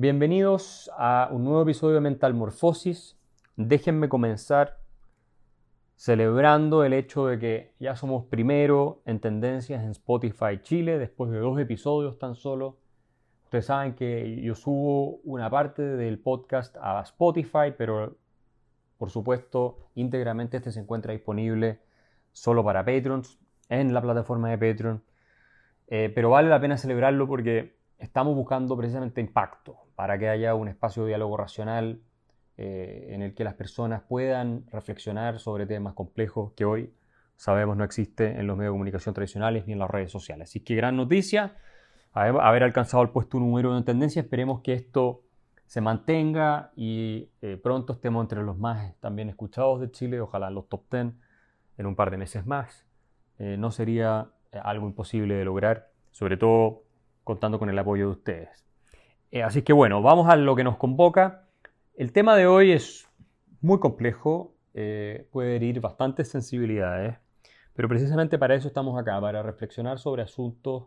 Bienvenidos a un nuevo episodio de Mental Morfosis. Déjenme comenzar celebrando el hecho de que ya somos primero en tendencias en Spotify Chile después de dos episodios tan solo. Ustedes saben que yo subo una parte del podcast a Spotify, pero por supuesto íntegramente este se encuentra disponible solo para Patrons en la plataforma de Patreon. Eh, pero vale la pena celebrarlo porque estamos buscando precisamente impacto para que haya un espacio de diálogo racional eh, en el que las personas puedan reflexionar sobre temas complejos que hoy sabemos no existe en los medios de comunicación tradicionales ni en las redes sociales. Así que gran noticia, haber alcanzado el puesto número uno en tendencia. Esperemos que esto se mantenga y eh, pronto estemos entre los más también escuchados de Chile, ojalá los top 10 en un par de meses más. Eh, no sería algo imposible de lograr, sobre todo contando con el apoyo de ustedes. Eh, así que bueno, vamos a lo que nos convoca. El tema de hoy es muy complejo, eh, puede herir bastantes sensibilidades, pero precisamente para eso estamos acá, para reflexionar sobre asuntos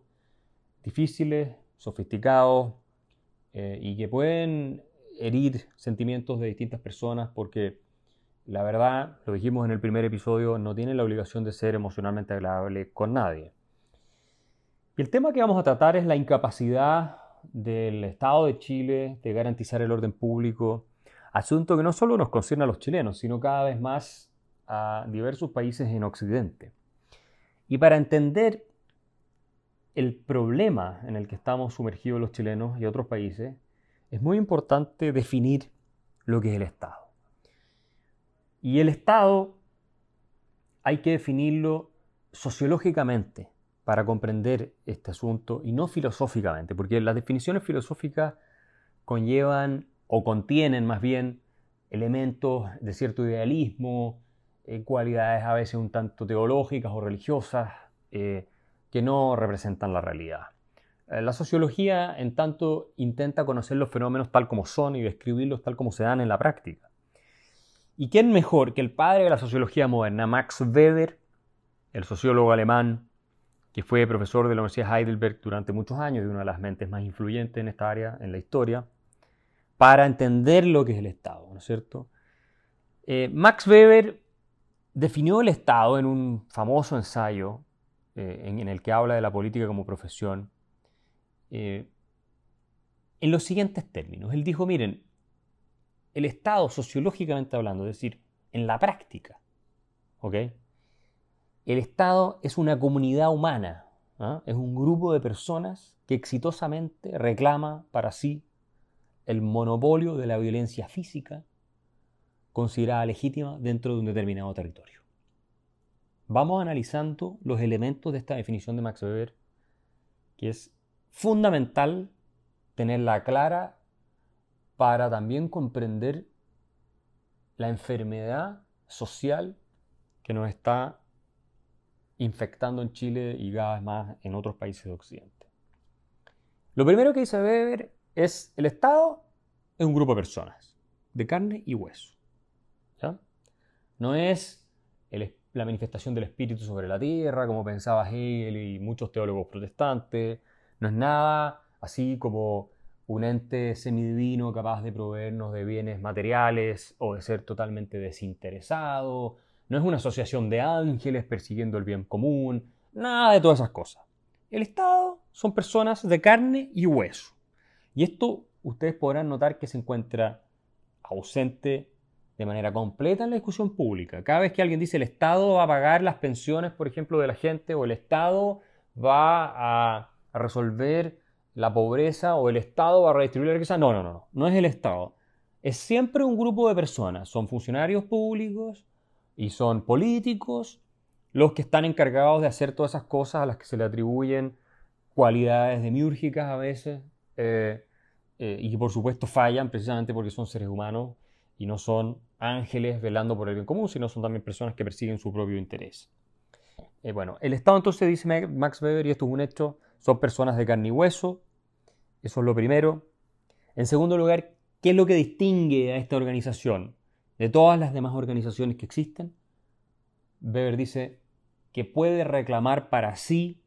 difíciles, sofisticados eh, y que pueden herir sentimientos de distintas personas porque la verdad, lo dijimos en el primer episodio, no tiene la obligación de ser emocionalmente agradable con nadie. Y el tema que vamos a tratar es la incapacidad del Estado de Chile de garantizar el orden público, asunto que no solo nos concierne a los chilenos, sino cada vez más a diversos países en Occidente. Y para entender el problema en el que estamos sumergidos los chilenos y otros países, es muy importante definir lo que es el Estado. Y el Estado hay que definirlo sociológicamente, para comprender este asunto y no filosóficamente, porque las definiciones filosóficas conllevan o contienen más bien elementos de cierto idealismo, eh, cualidades a veces un tanto teológicas o religiosas eh, que no representan la realidad. Eh, la sociología, en tanto, intenta conocer los fenómenos tal como son y describirlos tal como se dan en la práctica. ¿Y quién mejor que el padre de la sociología moderna, Max Weber, el sociólogo alemán que fue profesor de la Universidad de Heidelberg durante muchos años y una de las mentes más influyentes en esta área, en la historia, para entender lo que es el Estado, ¿no es cierto? Eh, Max Weber definió el Estado en un famoso ensayo eh, en, el que habla de la política como profesión, eh, en los siguientes términos. Él dijo, miren, el Estado sociológicamente hablando, es decir, en la práctica, ¿ok? El Estado es una comunidad humana, ¿ah? es un grupo de personas que exitosamente reclama para sí el monopolio de la violencia física considerada legítima dentro de un determinado territorio. Vamos analizando los elementos de esta definición de Max Weber, que es fundamental tenerla clara para también comprender la enfermedad social que nos está infectando en Chile y cada vez más en otros países de Occidente. Lo primero que dice Weber es el Estado es un grupo de personas, de carne y hueso. No es la manifestación del espíritu sobre la tierra, como pensaba Hegel y muchos teólogos protestantes. No es nada así como un ente semidivino capaz de proveernos de bienes materiales o de ser totalmente desinteresado, no es una asociación de ángeles persiguiendo el bien común, nada de todas esas cosas. El Estado son personas de carne y hueso. Y esto ustedes podrán notar que se encuentra ausente de manera completa en la discusión pública. Cada vez que alguien dice el Estado va a pagar las pensiones, por ejemplo, de la gente, o el Estado va a resolver la pobreza, o el Estado va a redistribuir la riqueza, no, no, no, no es el Estado. Es siempre un grupo de personas, son funcionarios públicos, y son políticos los que están encargados de hacer todas esas cosas a las que se le atribuyen cualidades demiúrgicas a veces eh, eh, y que por supuesto fallan precisamente porque son seres humanos y no son ángeles velando por el bien común, sino son también personas que persiguen su propio interés. Eh, bueno, el Estado entonces dice Max Weber, y esto es un hecho, son personas de carne y hueso, eso es lo primero. En segundo lugar, ¿qué es lo que distingue a esta organización? De todas las demás organizaciones que existen, Weber dice que puede reclamar para sí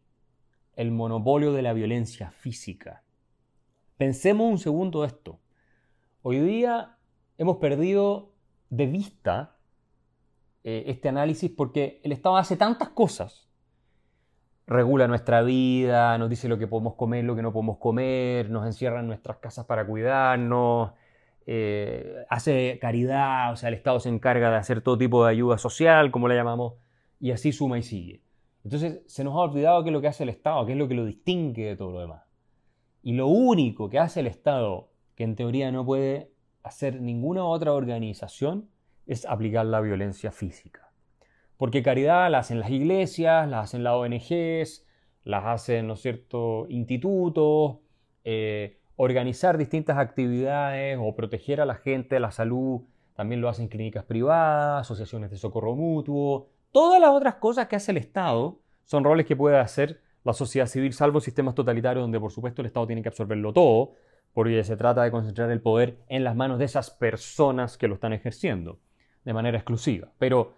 el monopolio de la violencia física. Pensemos un segundo esto. Hoy día hemos perdido de vista eh, este análisis porque el Estado hace tantas cosas. Regula nuestra vida, nos dice lo que podemos comer, lo que no podemos comer, nos encierra en nuestras casas para cuidarnos, eh, hace caridad, o sea, el Estado se encarga de hacer todo tipo de ayuda social, como la llamamos, y así suma y sigue. Entonces se nos ha olvidado qué es lo que hace el Estado, qué es lo que lo distingue de todo lo demás. Y lo único que hace el Estado, que en teoría no puede hacer ninguna otra organización, es aplicar la violencia física. Porque caridad la hacen las iglesias, la hacen las ONGs, las hacen, ¿no es cierto?, institutos, eh, organizar distintas actividades o proteger a la gente, la salud, también lo hacen clínicas privadas, asociaciones de socorro mutuo, todas las otras cosas que hace el Estado son roles que puede hacer la sociedad civil, salvo sistemas totalitarios donde por supuesto el Estado tiene que absorberlo todo, porque se trata de concentrar el poder en las manos de esas personas que lo están ejerciendo de manera exclusiva. Pero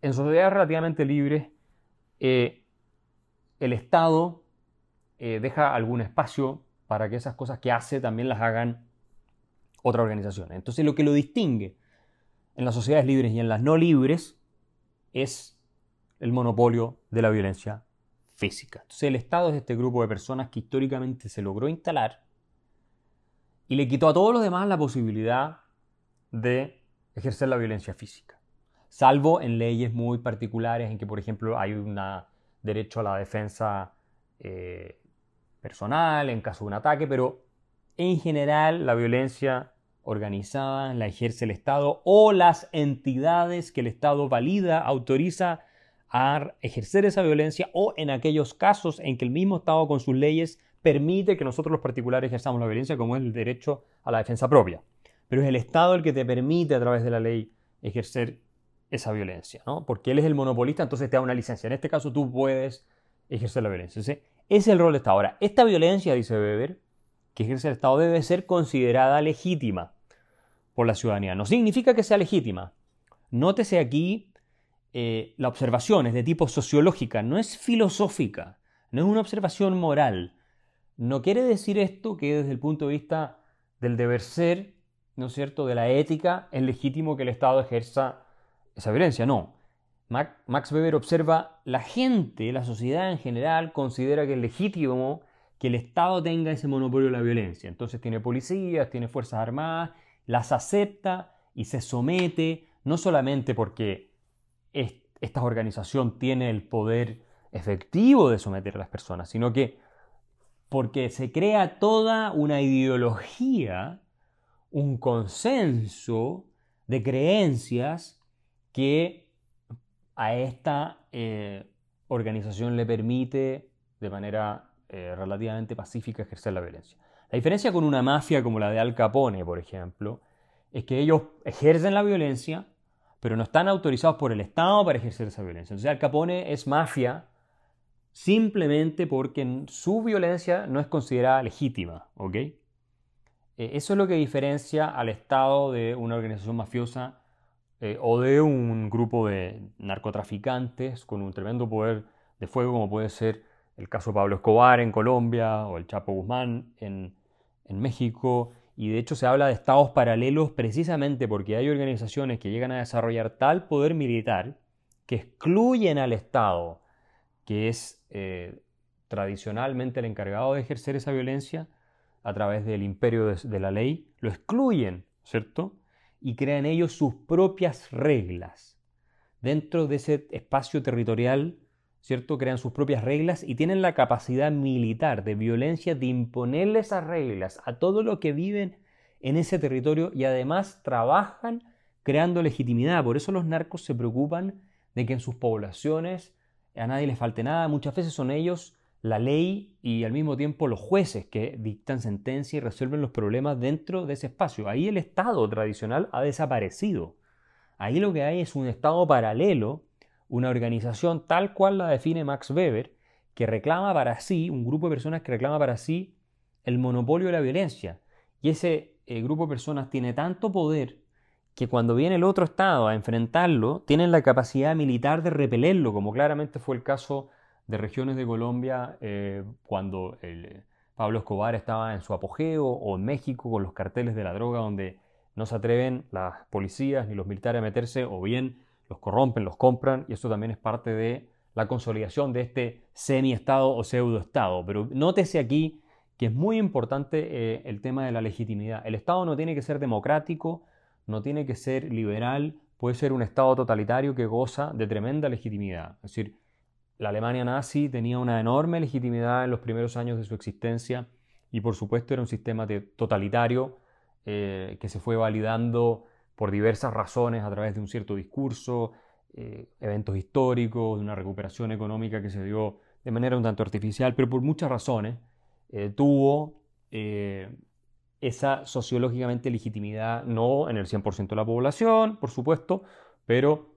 en sociedades relativamente libres, eh, el Estado eh, deja algún espacio para que esas cosas que hace también las hagan otras organizaciones. Entonces lo que lo distingue en las sociedades libres y en las no libres es el monopolio de la violencia física. Entonces el Estado es este grupo de personas que históricamente se logró instalar y le quitó a todos los demás la posibilidad de ejercer la violencia física. Salvo en leyes muy particulares en que, por ejemplo, hay un derecho a la defensa eh, personal en caso de un ataque, pero en general la violencia organizada la ejerce el Estado o las entidades que el Estado valida, autoriza a ejercer esa violencia o en aquellos casos en que el mismo Estado con sus leyes permite que nosotros los particulares ejerzamos la violencia como es el derecho a la defensa propia. Pero es el Estado el que te permite a través de la ley ejercer esa violencia, ¿no? Porque él es el monopolista, entonces te da una licencia. En este caso tú puedes ejercer la violencia. Es el rol del Estado. Ahora, esta violencia, dice Weber, que ejerce el Estado debe ser considerada legítima por la ciudadanía. No significa que sea legítima. Nótese aquí eh, la observación es de tipo sociológica, no es filosófica, no es una observación moral. No quiere decir esto que desde el punto de vista del deber ser, ¿no es cierto?, de la ética, es legítimo que el Estado ejerza esa violencia. No. Max Weber observa, la gente, la sociedad en general, considera que es legítimo que el Estado tenga ese monopolio de la violencia. Entonces tiene policías, tiene fuerzas armadas, las acepta y se somete, no solamente porque esta organización tiene el poder efectivo de someter a las personas, sino que porque se crea toda una ideología, un consenso de creencias que a esta eh, organización le permite de manera eh, relativamente pacífica ejercer la violencia. La diferencia con una mafia como la de Al Capone, por ejemplo, es que ellos ejercen la violencia, pero no están autorizados por el Estado para ejercer esa violencia. Entonces Al Capone es mafia simplemente porque su violencia no es considerada legítima, ¿ok? Eh, eso es lo que diferencia al Estado de una organización mafiosa eh, o de un grupo de narcotraficantes con un tremendo poder de fuego, como puede ser el caso de Pablo Escobar en Colombia o el Chapo Guzmán en, en México. Y de hecho se habla de estados paralelos precisamente porque hay organizaciones que llegan a desarrollar tal poder militar que excluyen al Estado, que es eh, tradicionalmente el encargado de ejercer esa violencia a través del imperio de, de la ley, lo excluyen, ¿cierto? Y crean ellos sus propias reglas. Dentro de ese espacio territorial, ¿cierto? Crean sus propias reglas y tienen la capacidad militar de violencia de imponerle esas reglas a todo lo que viven en ese territorio y además trabajan creando legitimidad. Por eso los narcos se preocupan de que en sus poblaciones a nadie les falte nada. Muchas veces son ellos la ley y al mismo tiempo los jueces que dictan sentencia y resuelven los problemas dentro de ese espacio. Ahí el Estado tradicional ha desaparecido. Ahí lo que hay es un Estado paralelo, una organización tal cual la define Max Weber, que reclama para sí, un grupo de personas que reclama para sí el monopolio de la violencia. Y ese eh, grupo de personas tiene tanto poder que cuando viene el otro Estado a enfrentarlo, tienen la capacidad militar de repelerlo, como claramente fue el caso de regiones de Colombia eh, cuando Pablo Escobar estaba en su apogeo o en México con los carteles de la droga donde no se atreven las policías ni los militares a meterse o bien los corrompen, los compran y eso también es parte de la consolidación de este semi-estado o pseudo-estado. Pero nótese aquí que es muy importante eh, el tema de la legitimidad. El Estado no tiene que ser democrático, no tiene que ser liberal, puede ser un Estado totalitario que goza de tremenda legitimidad. Es decir, la Alemania nazi tenía una enorme legitimidad en los primeros años de su existencia y por supuesto era un sistema totalitario eh, que se fue validando por diversas razones a través de un cierto discurso, eh, eventos históricos, de una recuperación económica que se dio de manera un tanto artificial, pero por muchas razones eh, tuvo esa sociológicamente legitimidad, no en el 100% de la población, por supuesto, pero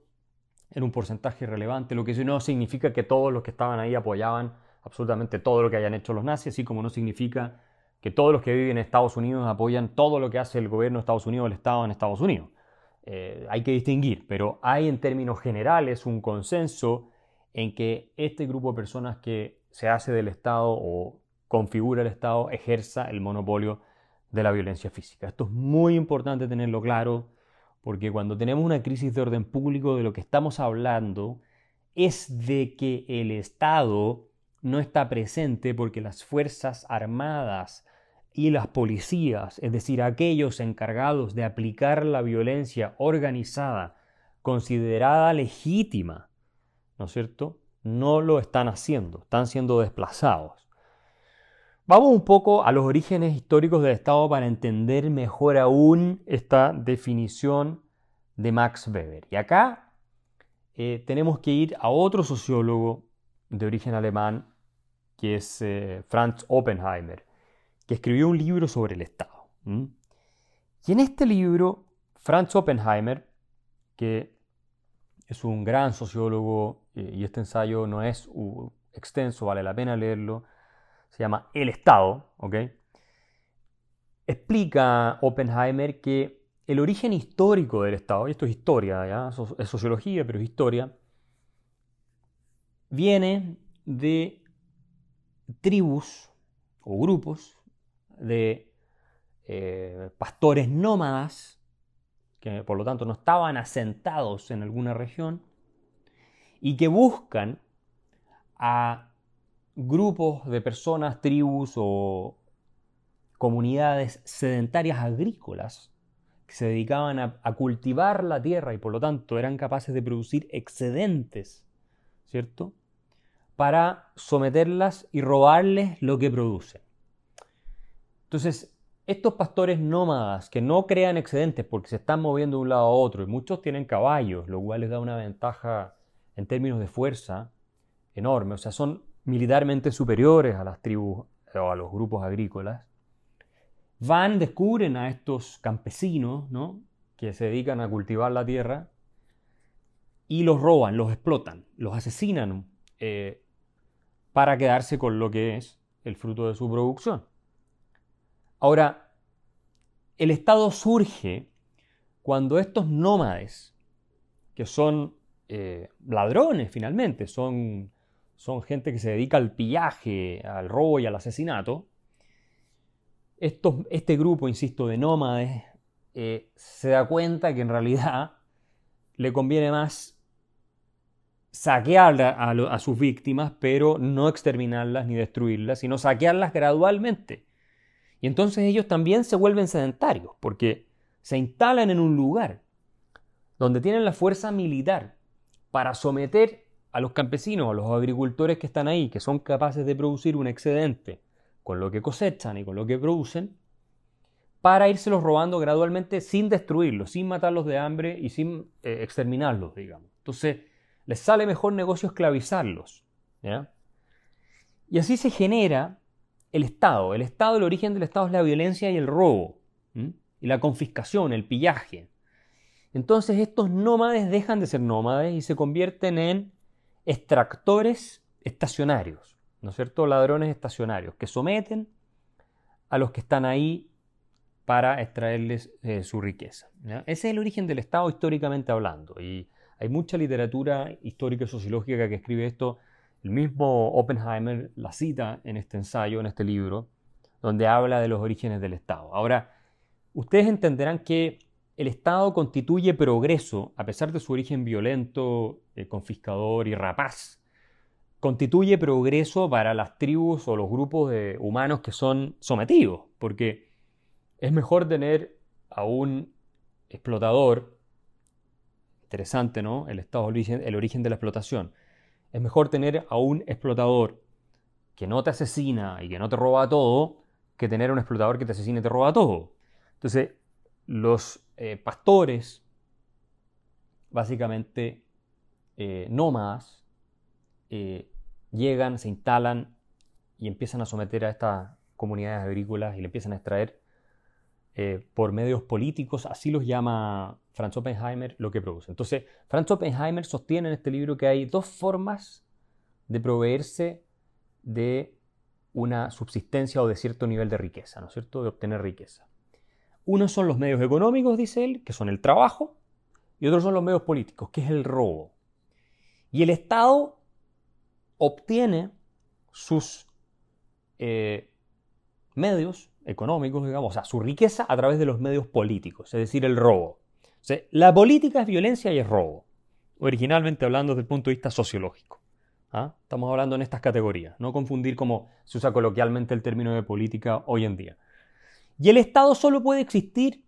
en un porcentaje relevante, lo que no significa que todos los que estaban ahí apoyaban absolutamente todo lo que hayan hecho los nazis, así como no significa que todos los que viven en Estados Unidos apoyan todo lo que hace el gobierno de Estados Unidos o el Estado en Estados Unidos. Eh, hay que distinguir, pero hay en términos generales un consenso en que este grupo de personas que se hace del Estado o configura el Estado ejerza el monopolio de la violencia física. Esto es muy importante tenerlo claro porque cuando tenemos una crisis de orden público, de lo que estamos hablando es de que el Estado no está presente porque las Fuerzas Armadas y las policías, es decir, aquellos encargados de aplicar la violencia organizada, considerada legítima, ¿no es cierto? No lo están haciendo, están siendo desplazados. Vamos un poco a los orígenes históricos del Estado para entender mejor aún esta definición de Max Weber. Y acá eh, tenemos que ir a otro sociólogo de origen alemán, que es eh, Franz Oppenheimer, que escribió un libro sobre el Estado. Y en este libro, Franz Oppenheimer, que es un gran sociólogo, eh, y este ensayo no es extenso, vale la pena leerlo, se llama El Estado, ¿ok? Explica Oppenheimer que el origen histórico del Estado, y esto es historia, ¿ya? es sociología, pero es historia, viene de tribus o grupos de eh, pastores nómadas, que por lo tanto no estaban asentados en alguna región, y que buscan a grupos de personas, tribus o comunidades sedentarias agrícolas que se dedicaban a, cultivar la tierra y por lo tanto eran capaces de producir excedentes, ¿cierto? Para someterlas y robarles lo que producen. Entonces, estos pastores nómadas que no crean excedentes porque se están moviendo de un lado a otro y muchos tienen caballos, lo cual les da una ventaja en términos de fuerza enorme, o sea, son militarmente superiores a las tribus o a los grupos agrícolas, van, descubren a estos campesinos ¿no? que se dedican a cultivar la tierra y los roban, los explotan, los asesinan eh, para quedarse con lo que es el fruto de su producción. Ahora, el Estado surge cuando estos nómades, que son eh, ladrones finalmente, son son gente que se dedica al pillaje, al robo y al asesinato. este grupo, insisto, de nómades eh, se da cuenta que en realidad le conviene más saquear a, a, sus víctimas, pero no exterminarlas ni destruirlas, sino saquearlas gradualmente. Y entonces ellos también se vuelven sedentarios, porque se instalan en un lugar donde tienen la fuerza militar para someter a los campesinos, a los agricultores que están ahí, que son capaces de producir un excedente con lo que cosechan y con lo que producen, para irselos robando gradualmente sin destruirlos, sin matarlos de hambre y sin eh, exterminarlos, digamos. Entonces, les sale mejor negocio esclavizarlos. Y así se genera el Estado. El Estado, el origen del Estado es la violencia y el robo, y la confiscación, el pillaje. Entonces estos nómades dejan de ser nómades y se convierten en extractores estacionarios, ¿no es cierto? Ladrones estacionarios que someten a los que están ahí para extraerles eh, su riqueza. Ese es el origen del Estado históricamente hablando y hay mucha literatura histórica y sociológica que escribe esto. El mismo Oppenheimer la cita en este ensayo, en este libro, donde habla de los orígenes del Estado. Ahora, ustedes entenderán que el Estado constituye progreso, a pesar de su origen violento, eh, confiscador y rapaz. Constituye progreso para las tribus o los grupos de humanos que son sometidos, porque es mejor tener a un explotador, interesante, ¿no? El Estado, el origen de la explotación. Es mejor tener a un explotador que no te asesina y que no te roba todo, que tener a un explotador que te asesina y te roba todo. Entonces, los eh, pastores, básicamente eh, nómadas, eh, llegan, se instalan y empiezan a someter a estas comunidades agrícolas y le empiezan a extraer por medios políticos, así los llama Franz Oppenheimer, lo que produce. Entonces, Franz Oppenheimer sostiene en este libro que hay dos formas de proveerse de una subsistencia o de cierto nivel de riqueza, ¿no es cierto?, de obtener riqueza. Uno son los medios económicos, dice él, que son el trabajo, y otros son los medios políticos, que es el robo. Y el Estado obtiene sus eh, medios económicos, digamos, o sea, su riqueza a través de los medios políticos, es decir, el robo. la política es violencia y es robo, originalmente hablando desde el punto de vista sociológico. ¿ah? Estamos hablando en estas categorías, no confundir como se usa coloquialmente el término de política hoy en día. Y el Estado solo puede existir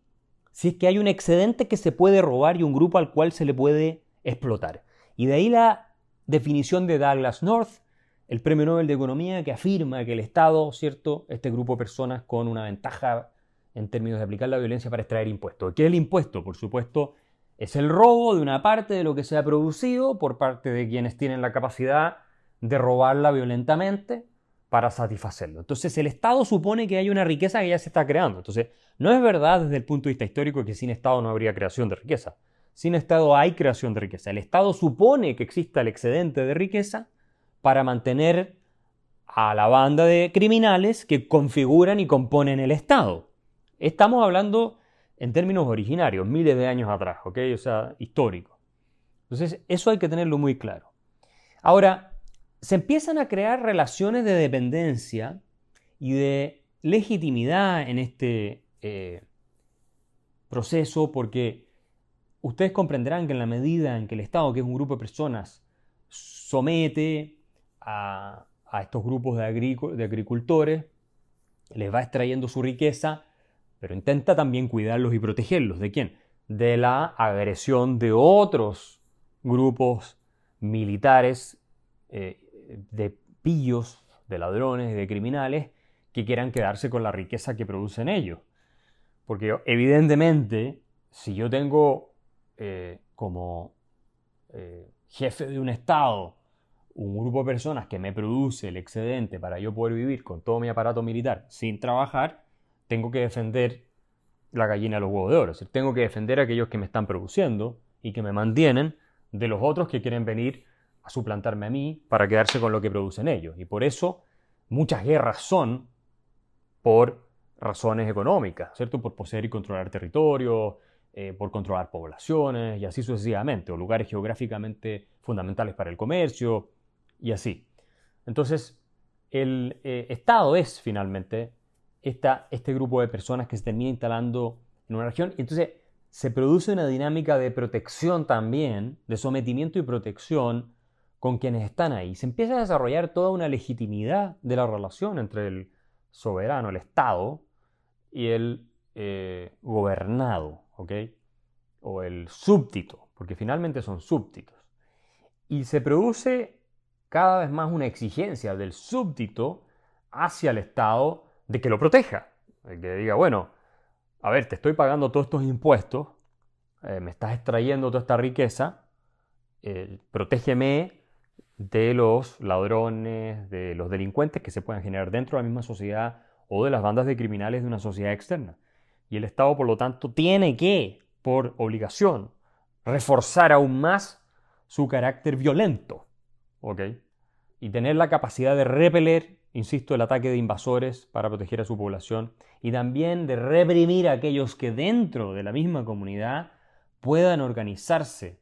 si es que hay un excedente que se puede robar y un grupo al cual se le puede explotar. Y de ahí la definición de Douglas North, el premio Nobel de Economía, que afirma que el Estado, ¿cierto?, este grupo de personas con una ventaja en términos de aplicar la violencia para extraer impuestos. ¿Qué es el impuesto? Por supuesto, es el robo de una parte de lo que se ha producido por parte de quienes tienen la capacidad de robarla violentamente para satisfacerlo. Entonces el Estado supone que hay una riqueza que ya se está creando. Entonces no es verdad desde el punto de vista histórico que sin Estado no habría creación de riqueza. Sin Estado hay creación de riqueza. El Estado supone que exista el excedente de riqueza para mantener a la banda de criminales que configuran y componen el Estado. Estamos hablando en términos originarios, miles de años atrás, ¿ok? O sea, histórico. Entonces, eso hay que tenerlo muy claro. Ahora, se empiezan a crear relaciones de dependencia y de legitimidad en este eh, proceso porque ustedes comprenderán que en la medida en que el Estado, que es un grupo de personas, somete a, estos grupos de, agricultores, les va extrayendo su riqueza, pero intenta también cuidarlos y protegerlos. ¿De quién? De la agresión de otros grupos militares eh, de pillos, de ladrones, de criminales que quieran quedarse con la riqueza que producen ellos. Porque evidentemente, si yo tengo eh, como eh, jefe de un Estado un grupo de personas que me produce el excedente para yo poder vivir con todo mi aparato militar sin trabajar, tengo que defender la gallina de los huevos de oro. tengo que defender a aquellos que me están produciendo y que me mantienen de los otros que quieren venir a suplantarme a mí para quedarse con lo que producen ellos. Y por eso muchas guerras son por razones económicas, ¿cierto? Por poseer y controlar territorios, eh, por controlar poblaciones y así sucesivamente, o lugares geográficamente fundamentales para el comercio y así. Entonces, el eh, Estado es finalmente esta, este grupo de personas que se termina instalando en una región y entonces se produce una dinámica de protección también, de sometimiento y protección con quienes están ahí. Se empieza a desarrollar toda una legitimidad de la relación entre el soberano, el Estado, y el eh, gobernado, ¿ok? O el súbdito, porque finalmente son súbditos. Y se produce cada vez más una exigencia del súbdito hacia el Estado de que lo proteja. De que diga, bueno, a ver, te estoy pagando todos estos impuestos, eh, me estás extrayendo toda esta riqueza, eh, protégeme de los ladrones, de los delincuentes que se puedan generar dentro de la misma sociedad o de las bandas de criminales de una sociedad externa. Y el Estado, por lo tanto, tiene que, por obligación, reforzar aún más su carácter violento. ¿Ok? Y tener la capacidad de repeler, insisto, el ataque de invasores para proteger a su población. Y también de reprimir a aquellos que dentro de la misma comunidad puedan organizarse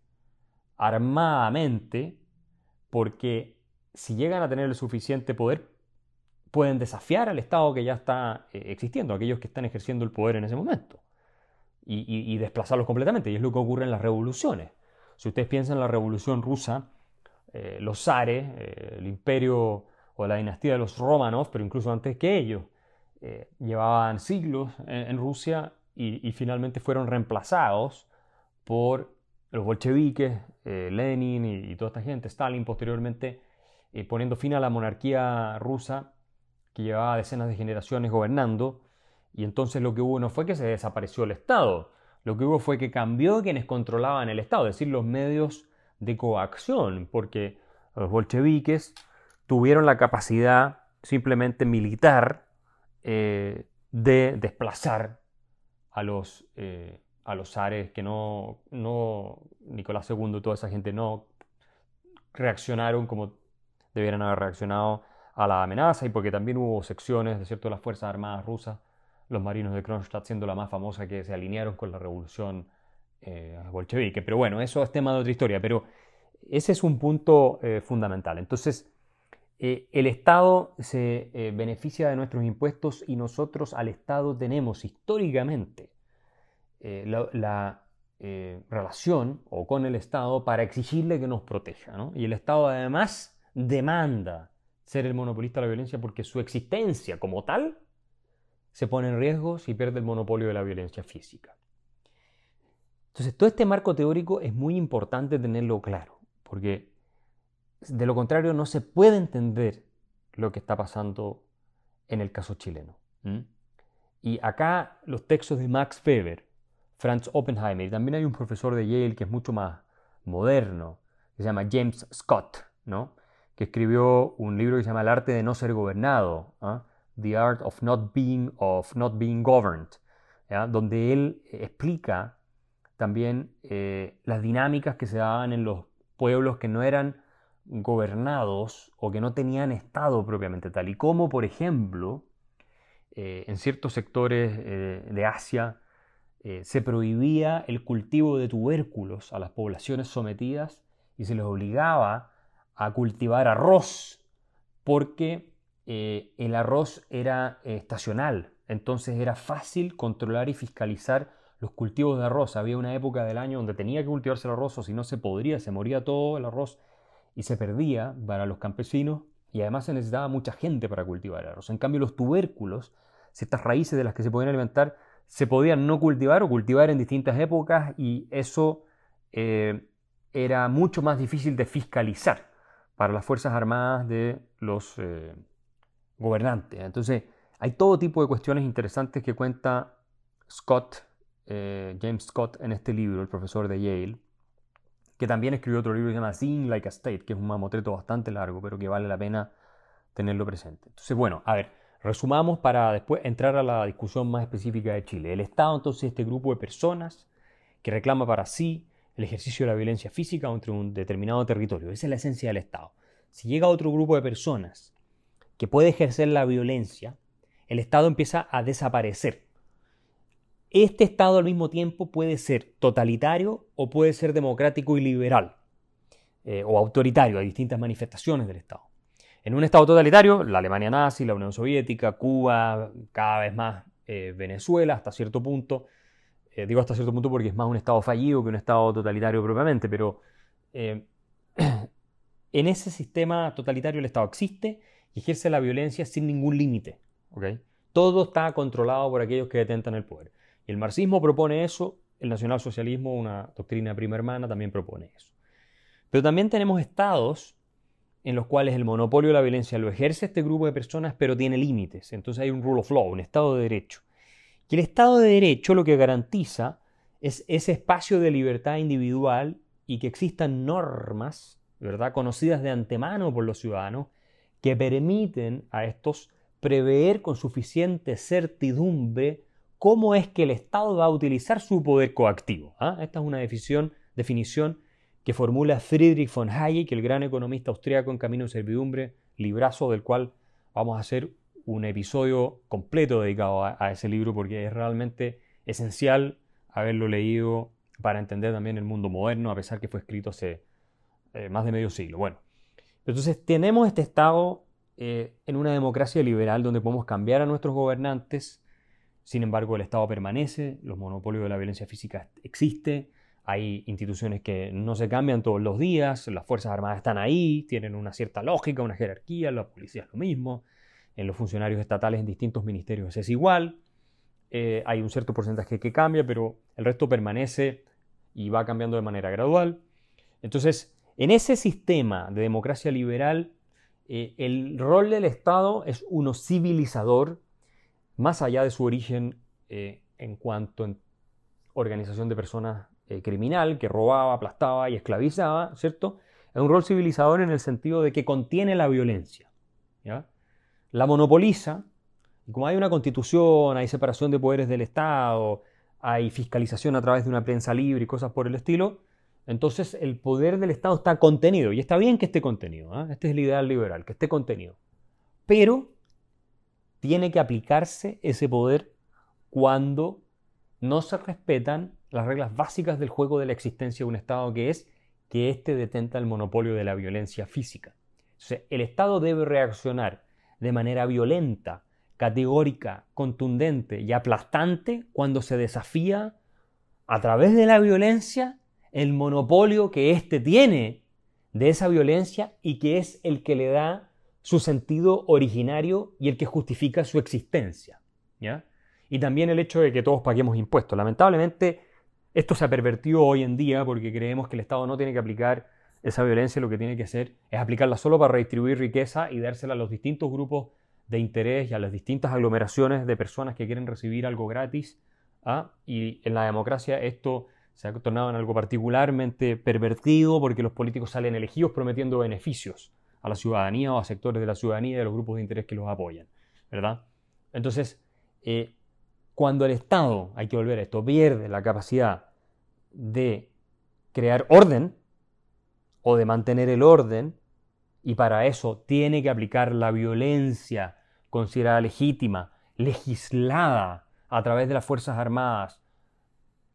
armadamente porque si llegan a tener el suficiente poder, pueden desafiar al Estado que ya está eh, existiendo, aquellos que están ejerciendo el poder en ese momento, y, desplazarlos completamente. Y es lo que ocurre en las revoluciones. Si ustedes piensan en la revolución rusa, eh, los zares, eh, el imperio o la dinastía de los romanos, pero incluso antes que ellos, llevaban siglos en, Rusia y, finalmente fueron reemplazados por los bolcheviques, Lenin y, toda esta gente, Stalin posteriormente, poniendo fin a la monarquía rusa que llevaba decenas de generaciones gobernando, y entonces lo que hubo no fue que se desapareció el Estado, lo que hubo fue que cambió quienes controlaban el Estado, es decir, los medios de coacción, porque los bolcheviques tuvieron la capacidad simplemente militar eh, de desplazar a los, eh, a los zares que no, no, Nicolás II toda esa gente no reaccionaron como debieran haber reaccionado a la amenaza y porque también hubo secciones de cierto, las Fuerzas Armadas rusas, los marinos de Kronstadt siendo la más famosa que se alinearon con la revolución eh, bolchevique. Pero bueno, eso es tema de otra historia, pero ese es un punto eh, fundamental. Entonces, eh, el Estado se beneficia de nuestros impuestos y nosotros al Estado tenemos históricamente la, relación o con el Estado para exigirle que nos proteja. Y el Estado además demanda ser el monopolista de la violencia porque su existencia como tal se pone en riesgo si pierde el monopolio de la violencia física. Entonces, todo este marco teórico es muy importante tenerlo claro, porque de lo contrario no se puede entender lo que está pasando en el caso chileno. Y acá los textos de Max Weber, Franz Oppenheimer, y también hay un profesor de Yale que es mucho más moderno, que se llama James Scott, ¿no? que escribió un libro que se llama El arte de no ser gobernado, ¿ah? The Art of Not Being, of not being Governed, donde él explica también eh, las dinámicas que se daban en los pueblos que no eran gobernados o que no tenían estado propiamente tal, y cómo, por ejemplo, eh, en ciertos sectores eh, de Asia se prohibía el cultivo de tubérculos a las poblaciones sometidas y se les obligaba a cultivar arroz porque eh, el arroz era eh, estacional, entonces era fácil controlar y fiscalizar los cultivos de arroz. Había una época del año donde tenía que cultivarse el arroz o si no se podría, se moría todo el arroz y se perdía para los campesinos y además se necesitaba mucha gente para cultivar el arroz. En cambio los tubérculos, ciertas raíces de las que se podían alimentar, se podían no cultivar o cultivar en distintas épocas y eso eh, era mucho más difícil de fiscalizar para las Fuerzas Armadas de los eh, gobernantes. Entonces, hay todo tipo de cuestiones interesantes que cuenta Scott, eh, James Scott, en este libro, el profesor de Yale, que también escribió otro libro que se llama Sing Like a State, que es un mamotreto bastante largo, pero que vale la pena tenerlo presente. Entonces, bueno, a ver, resumamos para después entrar a la discusión más específica de Chile. El Estado, entonces, este grupo de personas que reclama para sí el ejercicio de la violencia física entre un determinado territorio. Esa es la esencia del Estado. Si llega otro grupo de personas que puede ejercer la violencia, el Estado empieza a desaparecer. Este Estado al mismo tiempo puede ser totalitario o puede ser democrático y liberal, eh, o autoritario, hay distintas manifestaciones del Estado. En un Estado totalitario, la Alemania nazi, la Unión Soviética, Cuba, cada vez más eh, Venezuela, hasta cierto punto, eh, digo hasta cierto punto porque es más un Estado fallido que un Estado totalitario propiamente, pero eh, en ese sistema totalitario el Estado existe y ejerce la violencia sin ningún límite. Todo está controlado por aquellos que detentan el poder. Y el marxismo propone eso, el nacionalsocialismo, una doctrina prima hermana, también propone eso. Pero también tenemos estados en los cuales el monopolio de la violencia lo ejerce este grupo de personas, pero tiene límites. Entonces hay un rule of law, un estado de derecho. Y el Estado de Derecho lo que garantiza es ese espacio de libertad individual y que existan normas, ¿verdad?, conocidas de antemano por los ciudadanos, que permiten a estos prever con suficiente certidumbre cómo es que el Estado va a utilizar su poder coactivo. ¿ah? Esta es una definición, definición que formula Friedrich von Hayek, el gran economista austríaco en Camino de Servidumbre, librazo del cual vamos a hacer un episodio completo dedicado a, ese libro porque es realmente esencial haberlo leído para entender también el mundo moderno, a pesar que fue escrito hace eh, más de medio siglo. Bueno, entonces tenemos este estado eh, en una democracia liberal donde podemos cambiar a nuestros gobernantes, sin embargo el Estado permanece, los monopolios de la violencia física existen, hay instituciones que no se cambian todos los días, las Fuerzas Armadas están ahí, tienen una cierta lógica, una jerarquía, la policía es lo mismo, en los funcionarios estatales en distintos ministerios es igual, eh, hay un cierto porcentaje que cambia, pero el resto permanece y va cambiando de manera gradual. Entonces, en ese sistema de democracia liberal, eh, el rol del Estado es uno civilizador, más allá de su origen eh, en cuanto a organización de personas eh, criminal que robaba, aplastaba y esclavizaba, ¿cierto? Es un rol civilizador en el sentido de que contiene la violencia. La monopoliza, y como hay una constitución, hay separación de poderes del Estado, hay fiscalización a través de una prensa libre y cosas por el estilo, entonces el poder del Estado está contenido, y está bien que esté contenido, ¿eh? este es el ideal liberal, que esté contenido, pero tiene que aplicarse ese poder cuando no se respetan las reglas básicas del juego de la existencia de un Estado, que es que éste detenta el monopolio de la violencia física. el Estado debe reaccionar de manera violenta, categórica, contundente y aplastante cuando se desafía a través de la violencia el monopolio que éste tiene de esa violencia y que es el que le da su sentido originario y el que justifica su existencia. ¿ya? Y también el hecho de que todos paguemos impuestos. Lamentablemente, esto se ha pervertido hoy en día porque creemos que el Estado no tiene que aplicar esa violencia, lo que tiene que hacer es aplicarla solo para redistribuir riqueza y dársela a los distintos grupos de interés y a las distintas aglomeraciones de personas que quieren recibir algo gratis. ¿ah? Y en la democracia esto se ha tornado en algo particularmente pervertido porque los políticos salen elegidos prometiendo beneficios a la ciudadanía o a sectores de la ciudadanía y de los grupos de interés que los apoyan. ¿verdad? Entonces, eh, cuando el Estado, hay que volver a esto, pierde la capacidad de crear orden o de mantener el orden, y para eso tiene que aplicar la violencia considerada legítima, legislada a través de las Fuerzas Armadas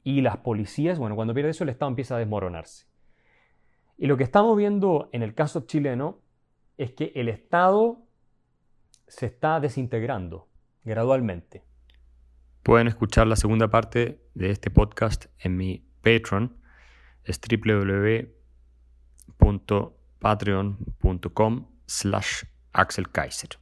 y las policías, bueno, cuando pierde eso el Estado empieza a desmoronarse. Y lo que estamos viendo en el caso chileno es que el Estado se está desintegrando gradualmente. Pueden escuchar la segunda parte de este podcast en mi Patreon. Es www.patreon.com slash Axel Kaiser.